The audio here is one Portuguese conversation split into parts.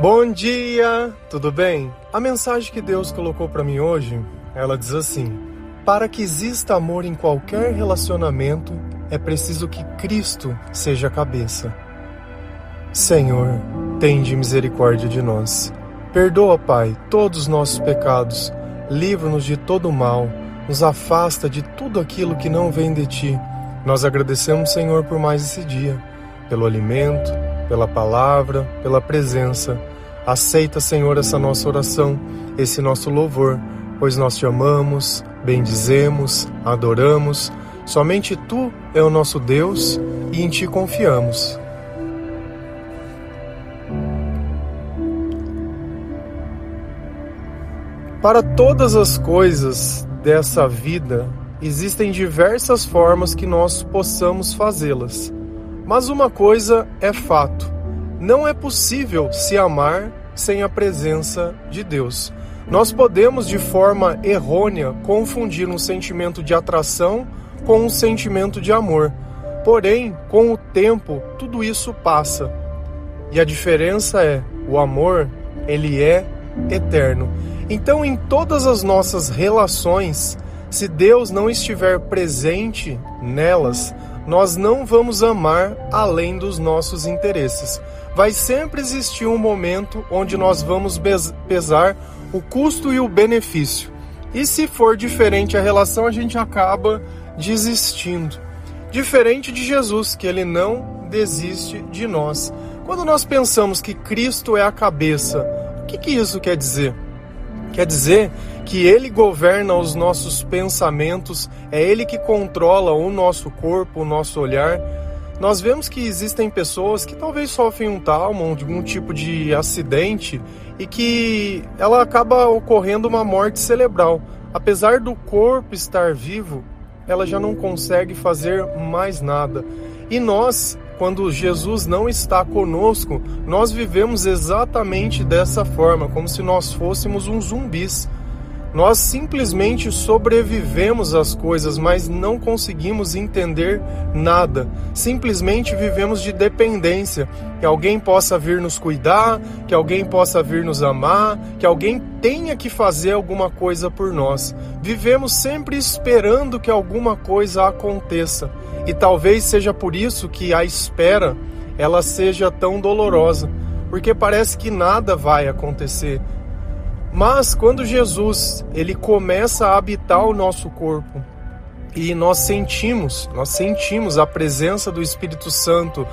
Bom dia, tudo bem? A mensagem que Deus colocou para mim hoje, ela diz assim: Para que exista amor em qualquer relacionamento, é preciso que Cristo seja a cabeça. Senhor, tende misericórdia de nós. Perdoa, Pai, todos os nossos pecados. Livra-nos de todo mal. Nos afasta de tudo aquilo que não vem de ti. Nós agradecemos, Senhor, por mais esse dia, pelo alimento, pela palavra, pela presença. Aceita, Senhor, essa nossa oração, esse nosso louvor, pois nós te amamos, bendizemos, adoramos. Somente tu é o nosso Deus e em ti confiamos. Para todas as coisas dessa vida, existem diversas formas que nós possamos fazê-las. Mas uma coisa é fato: não é possível se amar sem a presença de Deus. Nós podemos, de forma errônea, confundir um sentimento de atração com um sentimento de amor. Porém, com o tempo, tudo isso passa. E a diferença é, o amor, ele é eterno. Então, em todas as nossas relações, se Deus não estiver presente nelas, nós não vamos amar além dos nossos interesses. Vai sempre existir um momento onde nós vamos pesar o custo e o benefício. E se for diferente a relação, a gente acaba desistindo. Diferente de Jesus, que ele não desiste de nós. Quando nós pensamos que Cristo é a cabeça, o que, que isso quer dizer? Quer dizer que Ele governa os nossos pensamentos, é Ele que controla o nosso corpo, o nosso olhar. Nós vemos que existem pessoas que talvez sofrem um trauma, algum tipo de acidente e que ela acaba ocorrendo uma morte cerebral. Apesar do corpo estar vivo, ela já não consegue fazer mais nada. E nós quando Jesus não está conosco, nós vivemos exatamente dessa forma, como se nós fôssemos um zumbis. Nós simplesmente sobrevivemos às coisas, mas não conseguimos entender nada. Simplesmente vivemos de dependência. Que alguém possa vir nos cuidar, que alguém possa vir nos amar, que alguém tenha que fazer alguma coisa por nós. Vivemos sempre esperando que alguma coisa aconteça. E talvez seja por isso que a espera ela seja tão dolorosa, porque parece que nada vai acontecer mas quando Jesus ele começa a habitar o nosso corpo e nós sentimos, nós sentimos a presença do Espírito Santo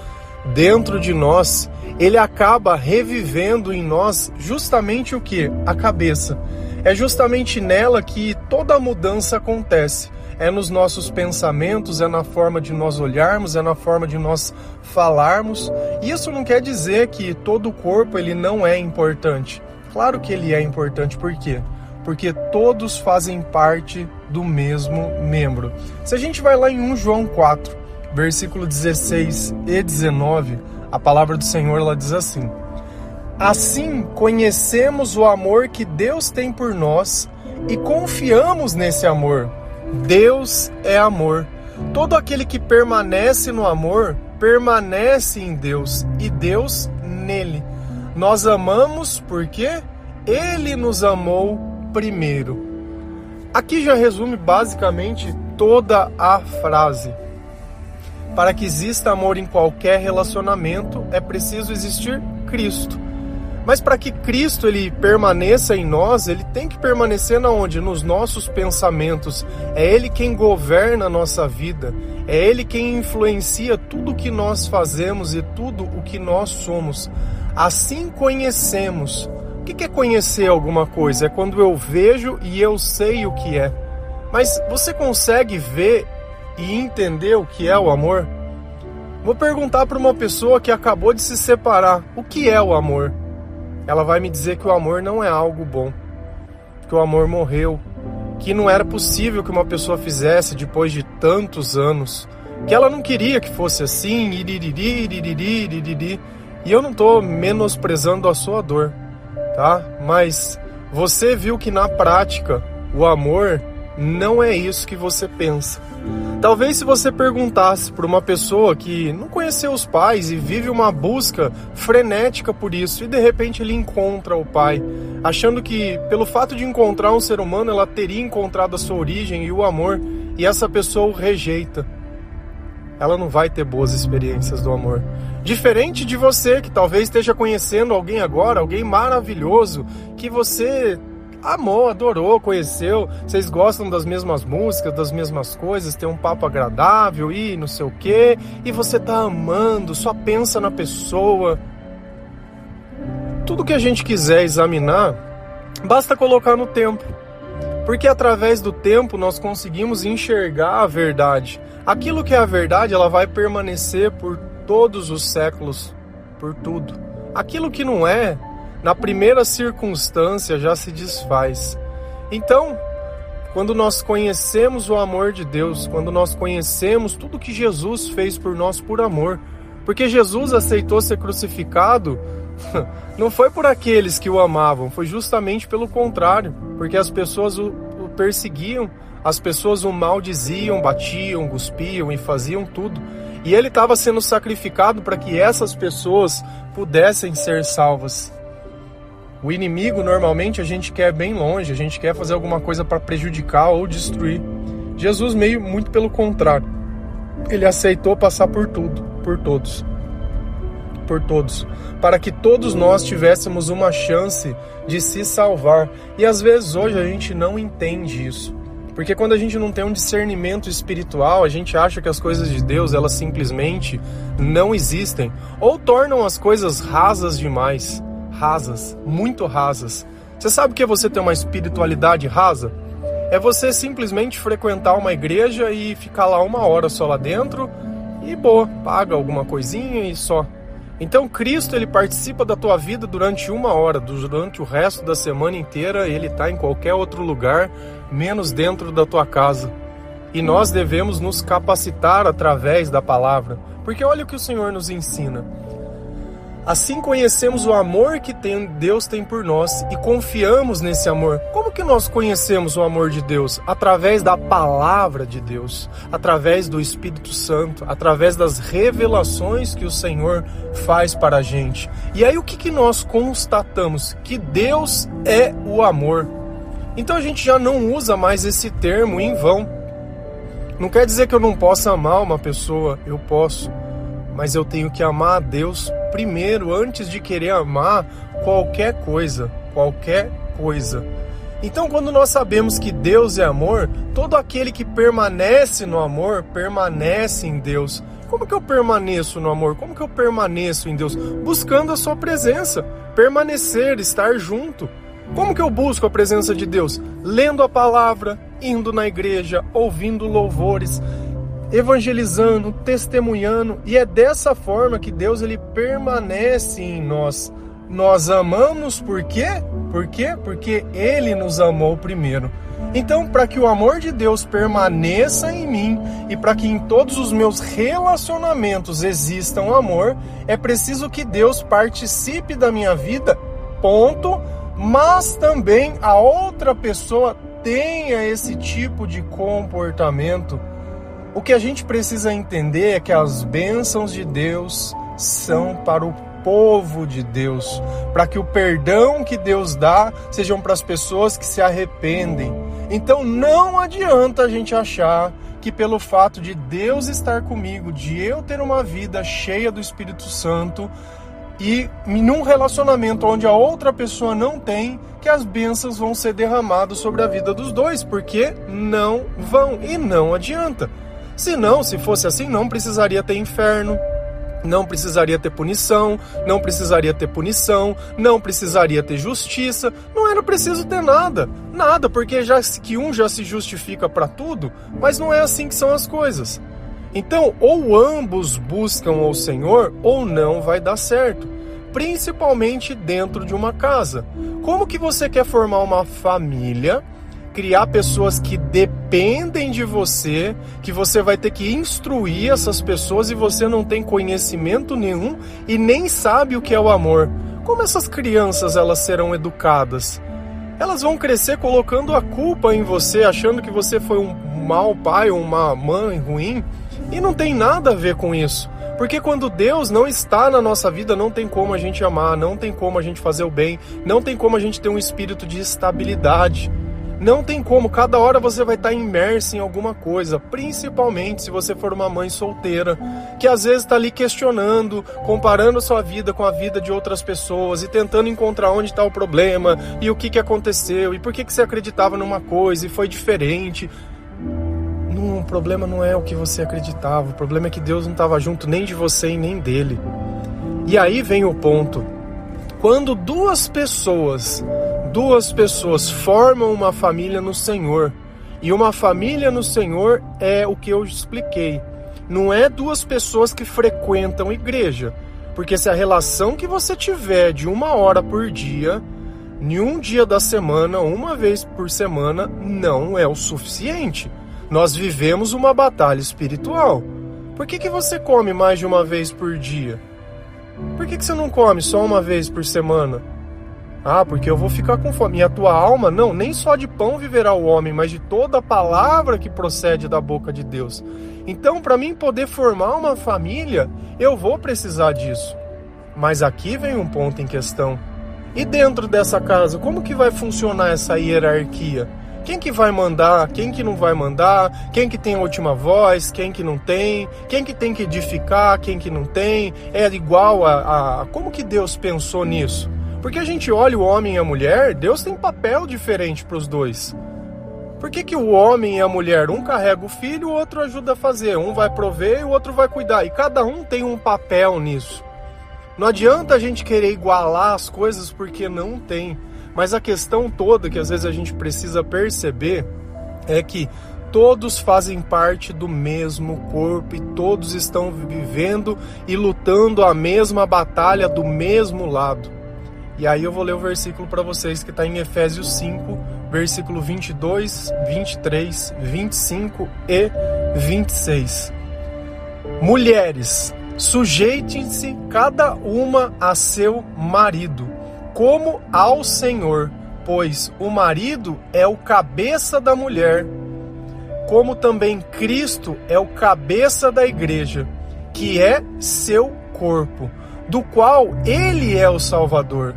dentro de nós, ele acaba revivendo em nós justamente o que? A cabeça. É justamente nela que toda a mudança acontece. É nos nossos pensamentos, é na forma de nós olharmos, é na forma de nós falarmos. Isso não quer dizer que todo o corpo ele não é importante. Claro que ele é importante, por quê? Porque todos fazem parte do mesmo membro. Se a gente vai lá em 1 João 4, versículo 16 e 19, a palavra do Senhor ela diz assim: Assim conhecemos o amor que Deus tem por nós e confiamos nesse amor. Deus é amor. Todo aquele que permanece no amor permanece em Deus e Deus nele. Nós amamos porque Ele nos amou primeiro. Aqui já resume basicamente toda a frase. Para que exista amor em qualquer relacionamento, é preciso existir Cristo. Mas para que Cristo ele permaneça em nós, ele tem que permanecer na onde? Nos nossos pensamentos. É ele quem governa a nossa vida. É ele quem influencia tudo o que nós fazemos e tudo o que nós somos. Assim conhecemos. O que é conhecer alguma coisa? É quando eu vejo e eu sei o que é. Mas você consegue ver e entender o que é o amor? Vou perguntar para uma pessoa que acabou de se separar: o que é o amor? Ela vai me dizer que o amor não é algo bom, que o amor morreu, que não era possível que uma pessoa fizesse depois de tantos anos, que ela não queria que fosse assim, iririri, iririri, iririri. E eu não estou menosprezando a sua dor, tá? Mas você viu que na prática o amor não é isso que você pensa. Talvez se você perguntasse para uma pessoa que não conheceu os pais e vive uma busca frenética por isso e de repente ele encontra o pai, achando que pelo fato de encontrar um ser humano ela teria encontrado a sua origem e o amor, e essa pessoa o rejeita. Ela não vai ter boas experiências do amor. Diferente de você que talvez esteja conhecendo alguém agora, alguém maravilhoso, que você amou, adorou, conheceu, vocês gostam das mesmas músicas, das mesmas coisas, tem um papo agradável e não sei o que, e você tá amando, só pensa na pessoa. Tudo que a gente quiser examinar, basta colocar no tempo. Porque através do tempo nós conseguimos enxergar a verdade. Aquilo que é a verdade, ela vai permanecer por todos os séculos, por tudo. Aquilo que não é, na primeira circunstância já se desfaz. Então, quando nós conhecemos o amor de Deus, quando nós conhecemos tudo que Jesus fez por nós por amor, porque Jesus aceitou ser crucificado, não foi por aqueles que o amavam, foi justamente pelo contrário, porque as pessoas o, o perseguiam, as pessoas o maldiziam, batiam, cuspiam e faziam tudo. E ele estava sendo sacrificado para que essas pessoas pudessem ser salvas. O inimigo normalmente a gente quer bem longe, a gente quer fazer alguma coisa para prejudicar ou destruir. Jesus meio muito pelo contrário. Ele aceitou passar por tudo, por todos. Por todos, para que todos nós tivéssemos uma chance de se salvar. E às vezes hoje a gente não entende isso. Porque quando a gente não tem um discernimento espiritual, a gente acha que as coisas de Deus, elas simplesmente não existem ou tornam as coisas rasas demais rasas, muito rasas. Você sabe o que é você ter uma espiritualidade rasa? É você simplesmente frequentar uma igreja e ficar lá uma hora só lá dentro e boa, paga alguma coisinha e só. Então Cristo ele participa da tua vida durante uma hora, durante o resto da semana inteira ele está em qualquer outro lugar, menos dentro da tua casa. E nós devemos nos capacitar através da palavra, porque olha o que o Senhor nos ensina. Assim conhecemos o amor que tem, Deus tem por nós e confiamos nesse amor. Como que nós conhecemos o amor de Deus? Através da palavra de Deus, através do Espírito Santo, através das revelações que o Senhor faz para a gente. E aí o que, que nós constatamos? Que Deus é o amor. Então a gente já não usa mais esse termo em vão. Não quer dizer que eu não possa amar uma pessoa, eu posso mas eu tenho que amar a Deus primeiro antes de querer amar qualquer coisa, qualquer coisa. Então, quando nós sabemos que Deus é amor, todo aquele que permanece no amor permanece em Deus. Como que eu permaneço no amor? Como que eu permaneço em Deus? Buscando a sua presença, permanecer, estar junto. Como que eu busco a presença de Deus? Lendo a palavra, indo na igreja, ouvindo louvores, evangelizando, testemunhando, e é dessa forma que Deus ele permanece em nós. Nós amamos por quê? Por quê? Porque ele nos amou primeiro. Então, para que o amor de Deus permaneça em mim e para que em todos os meus relacionamentos exista um amor, é preciso que Deus participe da minha vida, ponto, mas também a outra pessoa tenha esse tipo de comportamento o que a gente precisa entender é que as bênçãos de Deus são para o povo de Deus, para que o perdão que Deus dá sejam para as pessoas que se arrependem. Então não adianta a gente achar que pelo fato de Deus estar comigo, de eu ter uma vida cheia do Espírito Santo e num relacionamento onde a outra pessoa não tem, que as bênçãos vão ser derramadas sobre a vida dos dois, porque não vão e não adianta. Se não, se fosse assim, não precisaria ter inferno, não precisaria ter punição, não precisaria ter punição, não precisaria ter justiça, não era preciso ter nada, nada, porque já que um já se justifica para tudo, mas não é assim que são as coisas. Então, ou ambos buscam o Senhor, ou não vai dar certo, principalmente dentro de uma casa. Como que você quer formar uma família? Criar pessoas que dependem de você, que você vai ter que instruir essas pessoas e você não tem conhecimento nenhum e nem sabe o que é o amor. Como essas crianças elas serão educadas? elas vão crescer colocando a culpa em você, achando que você foi um mau pai ou uma mãe ruim, e não tem nada a ver com isso. Porque quando Deus não está na nossa vida, não tem como a gente amar, não tem como a gente fazer o bem, não tem como a gente ter um espírito de estabilidade. Não tem como, cada hora você vai estar imerso em alguma coisa, principalmente se você for uma mãe solteira, que às vezes está ali questionando, comparando a sua vida com a vida de outras pessoas e tentando encontrar onde está o problema e o que, que aconteceu e por que, que você acreditava numa coisa e foi diferente. Não, o problema não é o que você acreditava, o problema é que Deus não estava junto nem de você e nem dele. E aí vem o ponto. Quando duas pessoas duas pessoas formam uma família no Senhor. E uma família no Senhor é o que eu expliquei. Não é duas pessoas que frequentam igreja. Porque se a relação que você tiver de uma hora por dia, em um dia da semana, uma vez por semana, não é o suficiente. Nós vivemos uma batalha espiritual. Por que, que você come mais de uma vez por dia? Por que, que você não come só uma vez por semana? Ah, porque eu vou ficar com fome. E a tua alma, não, nem só de pão viverá o homem, mas de toda a palavra que procede da boca de Deus. Então, para mim poder formar uma família, eu vou precisar disso. Mas aqui vem um ponto em questão. E dentro dessa casa, como que vai funcionar essa hierarquia? Quem que vai mandar, quem que não vai mandar, quem que tem a última voz, quem que não tem, quem que tem que edificar, quem que não tem, é igual a, a... como que Deus pensou nisso? Porque a gente olha o homem e a mulher, Deus tem papel diferente para os dois. Por que, que o homem e a mulher, um carrega o filho, o outro ajuda a fazer, um vai prover e o outro vai cuidar, e cada um tem um papel nisso. Não adianta a gente querer igualar as coisas porque não tem. Mas a questão toda que às vezes a gente precisa perceber é que todos fazem parte do mesmo corpo e todos estão vivendo e lutando a mesma batalha do mesmo lado. E aí eu vou ler o versículo para vocês que está em Efésios 5, versículo 22, 23, 25 e 26. Mulheres, sujeitem-se cada uma a seu marido, como ao Senhor, pois o marido é o cabeça da mulher, como também Cristo é o cabeça da igreja, que é seu corpo, do qual ele é o Salvador.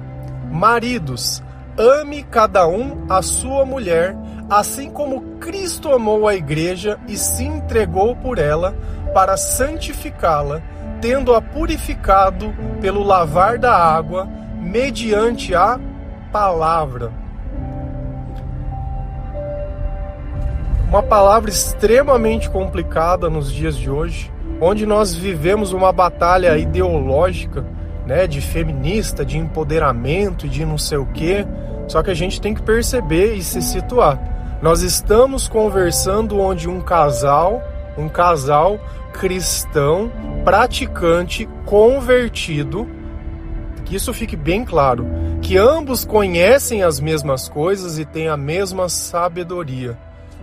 Maridos, ame cada um a sua mulher, assim como Cristo amou a igreja e se entregou por ela para santificá-la, tendo-a purificado pelo lavar da água, mediante a palavra. Uma palavra extremamente complicada nos dias de hoje, onde nós vivemos uma batalha ideológica né, de feminista, de empoderamento, de não sei o quê. Só que a gente tem que perceber e se situar. Nós estamos conversando onde um casal, um casal cristão, praticante, convertido, que isso fique bem claro, que ambos conhecem as mesmas coisas e têm a mesma sabedoria.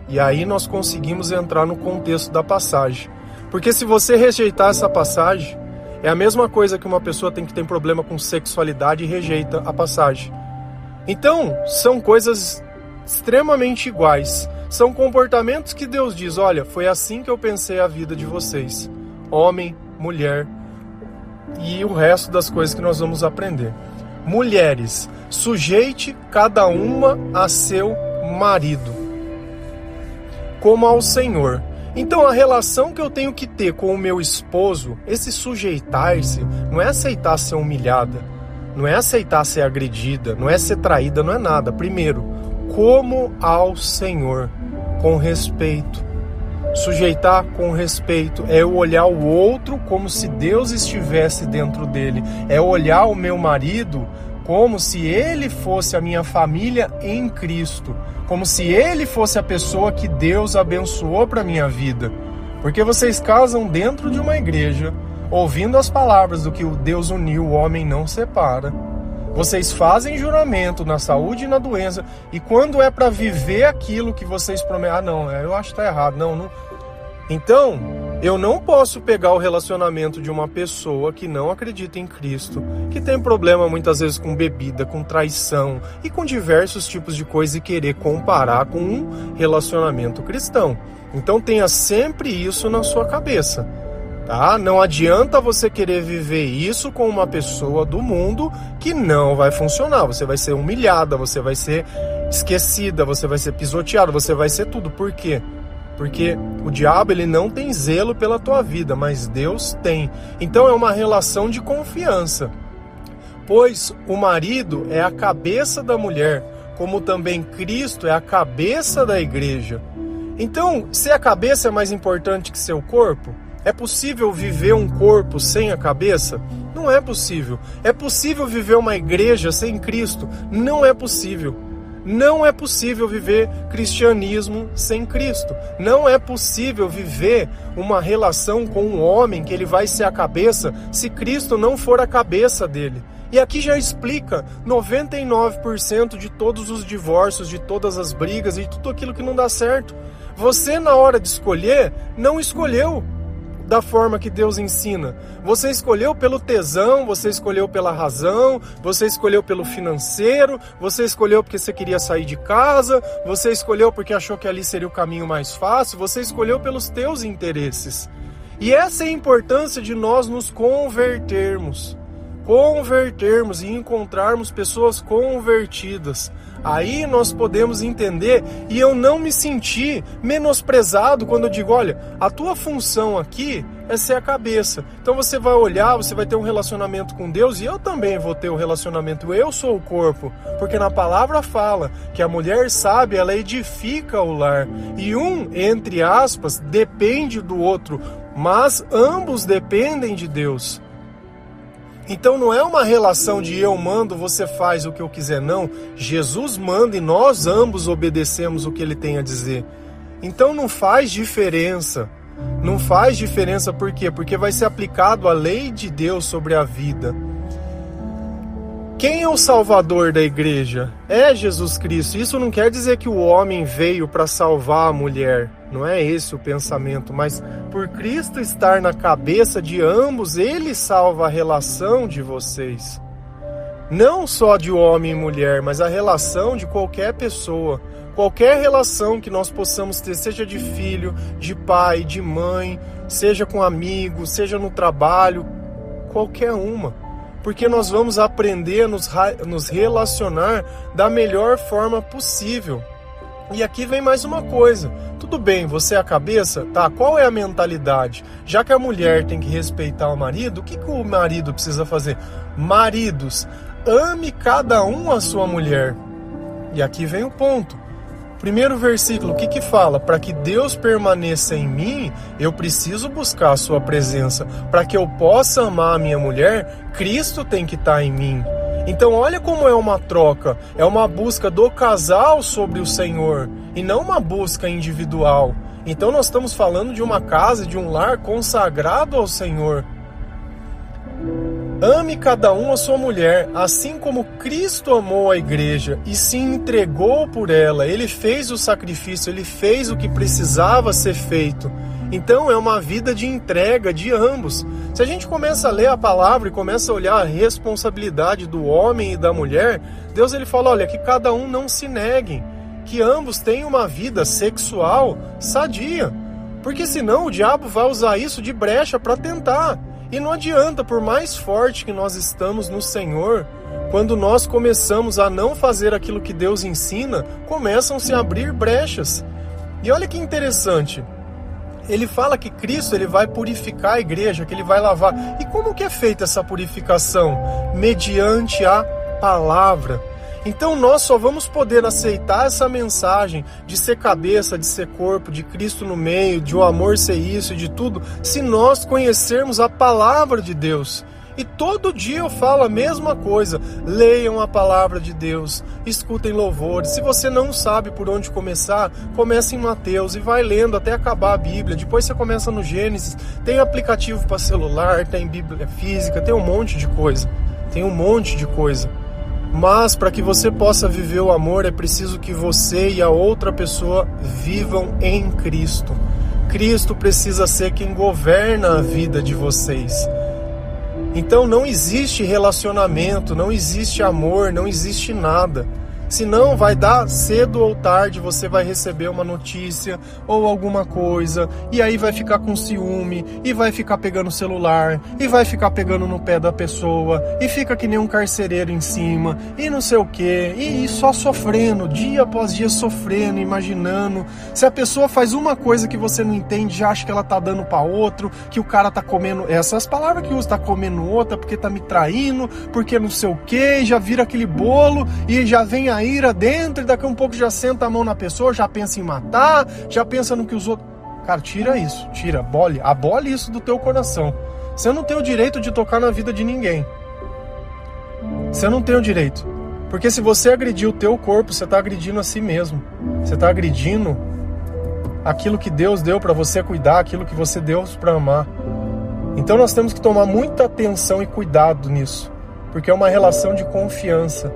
E aí nós conseguimos entrar no contexto da passagem. Porque se você rejeitar essa passagem, é a mesma coisa que uma pessoa tem que ter problema com sexualidade e rejeita a passagem. Então, são coisas extremamente iguais. São comportamentos que Deus diz: olha, foi assim que eu pensei a vida de vocês, homem, mulher e o resto das coisas que nós vamos aprender. Mulheres, sujeite cada uma a seu marido, como ao Senhor. Então a relação que eu tenho que ter com o meu esposo, esse sujeitar-se, não é aceitar ser humilhada, não é aceitar ser agredida, não é ser traída, não é nada. Primeiro, como ao Senhor, com respeito. Sujeitar com respeito é eu olhar o outro como se Deus estivesse dentro dele, é olhar o meu marido como se ele fosse a minha família em Cristo como se ele fosse a pessoa que Deus abençoou para minha vida. Porque vocês casam dentro de uma igreja, ouvindo as palavras do que o Deus uniu, o homem não separa. Vocês fazem juramento na saúde e na doença, e quando é para viver aquilo que vocês prometem, ah, não, eu acho que tá errado, não, não. Então, Eu não posso pegar o relacionamento de uma pessoa que não acredita em Cristo, que tem problema muitas vezes com bebida, com traição e com diversos tipos de coisa e querer comparar com um relacionamento cristão. Então tenha sempre isso na sua cabeça. Tá? Não adianta você querer viver isso com uma pessoa do mundo que não vai funcionar. Você vai ser humilhada, você vai ser esquecida, você vai ser pisoteada, você vai ser tudo. Por quê? Porque o diabo ele não tem zelo pela tua vida, mas Deus tem. Então é uma relação de confiança. Pois o marido é a cabeça da mulher, como também Cristo é a cabeça da igreja. Então, se a cabeça é mais importante que seu corpo, é possível viver um corpo sem a cabeça? Não é possível. É possível viver uma igreja sem Cristo? Não é possível. Não é possível viver cristianismo sem Cristo. Não é possível viver uma relação com um homem que ele vai ser a cabeça se Cristo não for a cabeça dele. E aqui já explica 99% de todos os divórcios, de todas as brigas e de tudo aquilo que não dá certo. Você, na hora de escolher, não escolheu da forma que Deus ensina. Você escolheu pelo tesão, você escolheu pela razão, você escolheu pelo financeiro, você escolheu porque você queria sair de casa, você escolheu porque achou que ali seria o caminho mais fácil, você escolheu pelos teus interesses. E essa é a importância de nós nos convertermos. Convertermos e encontrarmos pessoas convertidas Aí nós podemos entender e eu não me sentir menosprezado quando eu digo: olha, a tua função aqui é ser a cabeça. Então você vai olhar, você vai ter um relacionamento com Deus e eu também vou ter um relacionamento. Eu sou o corpo, porque na palavra fala que a mulher sabe, ela edifica o lar e um, entre aspas, depende do outro, mas ambos dependem de Deus. Então não é uma relação de eu mando, você faz o que eu quiser, não. Jesus manda e nós ambos obedecemos o que ele tem a dizer. Então não faz diferença. Não faz diferença por quê? Porque vai ser aplicado a lei de Deus sobre a vida. Quem é o salvador da igreja? É Jesus Cristo. Isso não quer dizer que o homem veio para salvar a mulher. Não é esse o pensamento, mas por Cristo estar na cabeça de ambos, ele salva a relação de vocês. Não só de homem e mulher, mas a relação de qualquer pessoa. Qualquer relação que nós possamos ter, seja de filho, de pai, de mãe, seja com amigo, seja no trabalho, qualquer uma porque nós vamos aprender a nos, nos relacionar da melhor forma possível. E aqui vem mais uma coisa. Tudo bem, você é a cabeça, tá? Qual é a mentalidade? Já que a mulher tem que respeitar o marido, o que, que o marido precisa fazer? Maridos, ame cada um a sua mulher. E aqui vem o ponto. Primeiro versículo, o que que fala? Para que Deus permaneça em mim, eu preciso buscar a sua presença. Para que eu possa amar a minha mulher, Cristo tem que estar tá em mim. Então olha como é uma troca, é uma busca do casal sobre o Senhor e não uma busca individual. Então nós estamos falando de uma casa, de um lar consagrado ao Senhor. Ame cada um a sua mulher, assim como Cristo amou a igreja e se entregou por ela. Ele fez o sacrifício, ele fez o que precisava ser feito. Então é uma vida de entrega de ambos. Se a gente começa a ler a palavra e começa a olhar a responsabilidade do homem e da mulher, Deus ele fala: olha, que cada um não se neguem, que ambos tenham uma vida sexual sadia. Porque senão o diabo vai usar isso de brecha para tentar. E não adianta, por mais forte que nós estamos no Senhor, quando nós começamos a não fazer aquilo que Deus ensina, começam -se a abrir brechas. E olha que interessante. Ele fala que Cristo ele vai purificar a igreja, que ele vai lavar. E como que é feita essa purificação? Mediante a palavra. Então nós só vamos poder aceitar essa mensagem de ser cabeça, de ser corpo, de Cristo no meio, de o amor ser isso e de tudo, se nós conhecermos a palavra de Deus. E todo dia eu falo a mesma coisa. Leiam a palavra de Deus, escutem louvores. Se você não sabe por onde começar, comece em Mateus e vai lendo até acabar a Bíblia. Depois você começa no Gênesis. Tem aplicativo para celular, tem Bíblia física, tem um monte de coisa. Tem um monte de coisa. Mas para que você possa viver o amor é preciso que você e a outra pessoa vivam em Cristo. Cristo precisa ser quem governa a vida de vocês. Então não existe relacionamento, não existe amor, não existe nada. Senão vai dar cedo ou tarde, você vai receber uma notícia ou alguma coisa, e aí vai ficar com ciúme, e vai ficar pegando celular, e vai ficar pegando no pé da pessoa, e fica que nem um carcereiro em cima, e não sei o que, e, e só sofrendo, dia após dia sofrendo, imaginando. Se a pessoa faz uma coisa que você não entende, já acha que ela tá dando para outro, que o cara tá comendo, essas palavras que usa, tá comendo outra porque tá me traindo, porque não sei o que, já vira aquele bolo, e já vem a ira dentro e daqui a um pouco já senta a mão na pessoa, já pensa em matar, já pensa no que os outros. Cara, tira isso, tira, abole, abole isso do teu coração. Você não tem o direito de tocar na vida de ninguém. Você não tem o direito. Porque se você agredir o teu corpo, você está agredindo a si mesmo. Você está agredindo aquilo que Deus deu para você cuidar, aquilo que você deu para amar. Então nós temos que tomar muita atenção e cuidado nisso, porque é uma relação de confiança.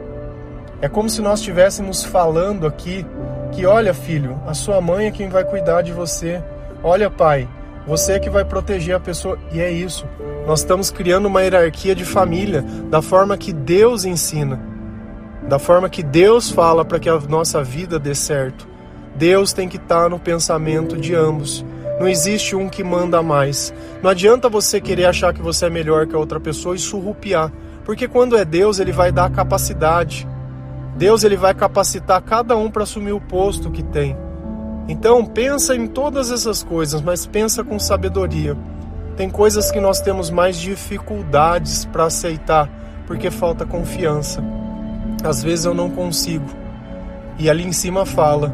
É como se nós estivéssemos falando aqui que, olha, filho, a sua mãe é quem vai cuidar de você. Olha, pai, você é que vai proteger a pessoa. E é isso. Nós estamos criando uma hierarquia de família da forma que Deus ensina, da forma que Deus fala para que a nossa vida dê certo. Deus tem que estar no pensamento de ambos. Não existe um que manda mais. Não adianta você querer achar que você é melhor que a outra pessoa e surrupiar, porque quando é Deus, ele vai dar capacidade. Deus ele vai capacitar cada um para assumir o posto que tem. Então pensa em todas essas coisas, mas pensa com sabedoria. Tem coisas que nós temos mais dificuldades para aceitar porque falta confiança. Às vezes eu não consigo. E ali em cima fala: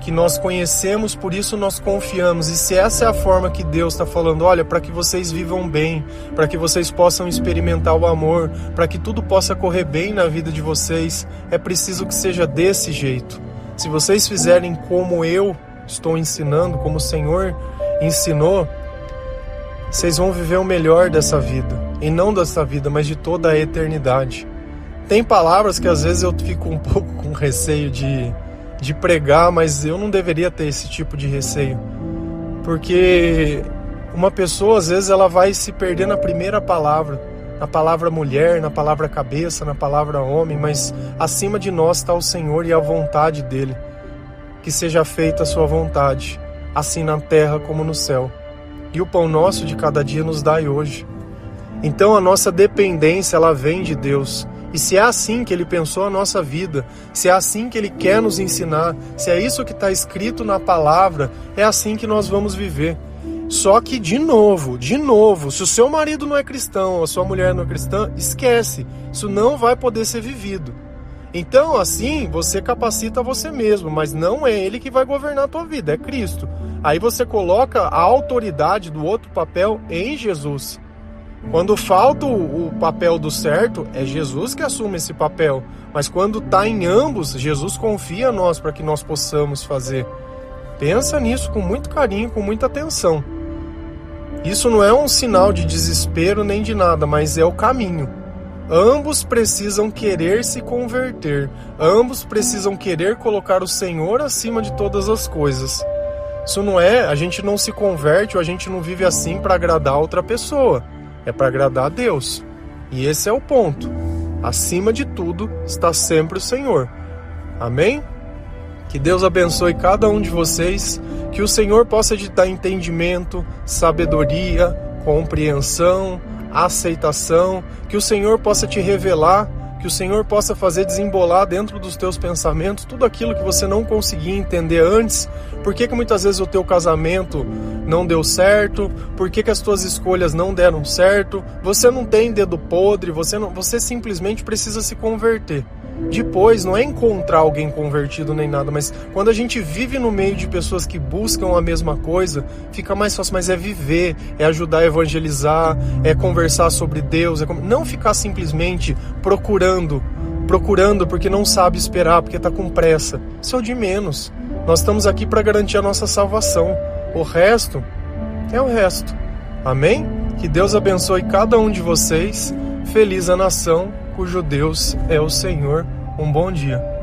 que nós conhecemos, por isso nós confiamos. E se essa é a forma que Deus está falando, olha, para que vocês vivam bem, para que vocês possam experimentar o amor, para que tudo possa correr bem na vida de vocês, é preciso que seja desse jeito. Se vocês fizerem como eu estou ensinando, como o Senhor ensinou, vocês vão viver o melhor dessa vida. E não dessa vida, mas de toda a eternidade. Tem palavras que às vezes eu fico um pouco com receio de de pregar, mas eu não deveria ter esse tipo de receio. Porque uma pessoa, às vezes, ela vai se perder na primeira palavra, na palavra mulher, na palavra cabeça, na palavra homem, mas acima de nós está o Senhor e a vontade dele. Que seja feita a sua vontade, assim na terra como no céu. E o pão nosso de cada dia nos dai hoje. Então a nossa dependência ela vem de Deus. E se é assim que ele pensou a nossa vida, se é assim que ele quer nos ensinar, se é isso que está escrito na palavra, é assim que nós vamos viver. Só que, de novo, de novo, se o seu marido não é cristão a sua mulher não é cristã, esquece. Isso não vai poder ser vivido. Então, assim, você capacita você mesmo, mas não é ele que vai governar a tua vida, é Cristo. Aí você coloca a autoridade do outro papel em Jesus. Quando falta o, papel do certo, é Jesus que assume esse papel. Mas quando está em ambos, Jesus confia a nós para que nós possamos fazer. Pensa nisso com muito carinho, com muita atenção. Isso não é um sinal de desespero nem de nada, mas é o caminho. Ambos precisam querer se converter. Ambos precisam querer colocar o Senhor acima de todas as coisas. Isso não é, a gente não se converte ou a gente não vive assim para agradar outra pessoa é para agradar a Deus. E esse é o ponto. Acima de tudo está sempre o Senhor. Amém? Que Deus abençoe cada um de vocês, que o Senhor possa te dar entendimento, sabedoria, compreensão, aceitação, que o Senhor possa te revelar que o Senhor possa fazer desembolar dentro dos teus pensamentos tudo aquilo que você não conseguia entender antes. Por que, que muitas vezes o teu casamento não deu certo? Por que, que as tuas escolhas não deram certo? Você não tem dedo podre, você, não, você simplesmente precisa se converter. Depois, não é encontrar alguém convertido nem nada, mas quando a gente vive no meio de pessoas que buscam a mesma coisa, fica mais fácil. Mas é viver, é ajudar a evangelizar, é conversar sobre Deus, é não ficar simplesmente procurando, procurando porque não sabe esperar, porque está com pressa. Isso é o de menos. Nós estamos aqui para garantir a nossa salvação. O resto é o resto. Amém? Que Deus abençoe cada um de vocês. Feliz a nação cujo Deus é o Senhor. Um bom dia.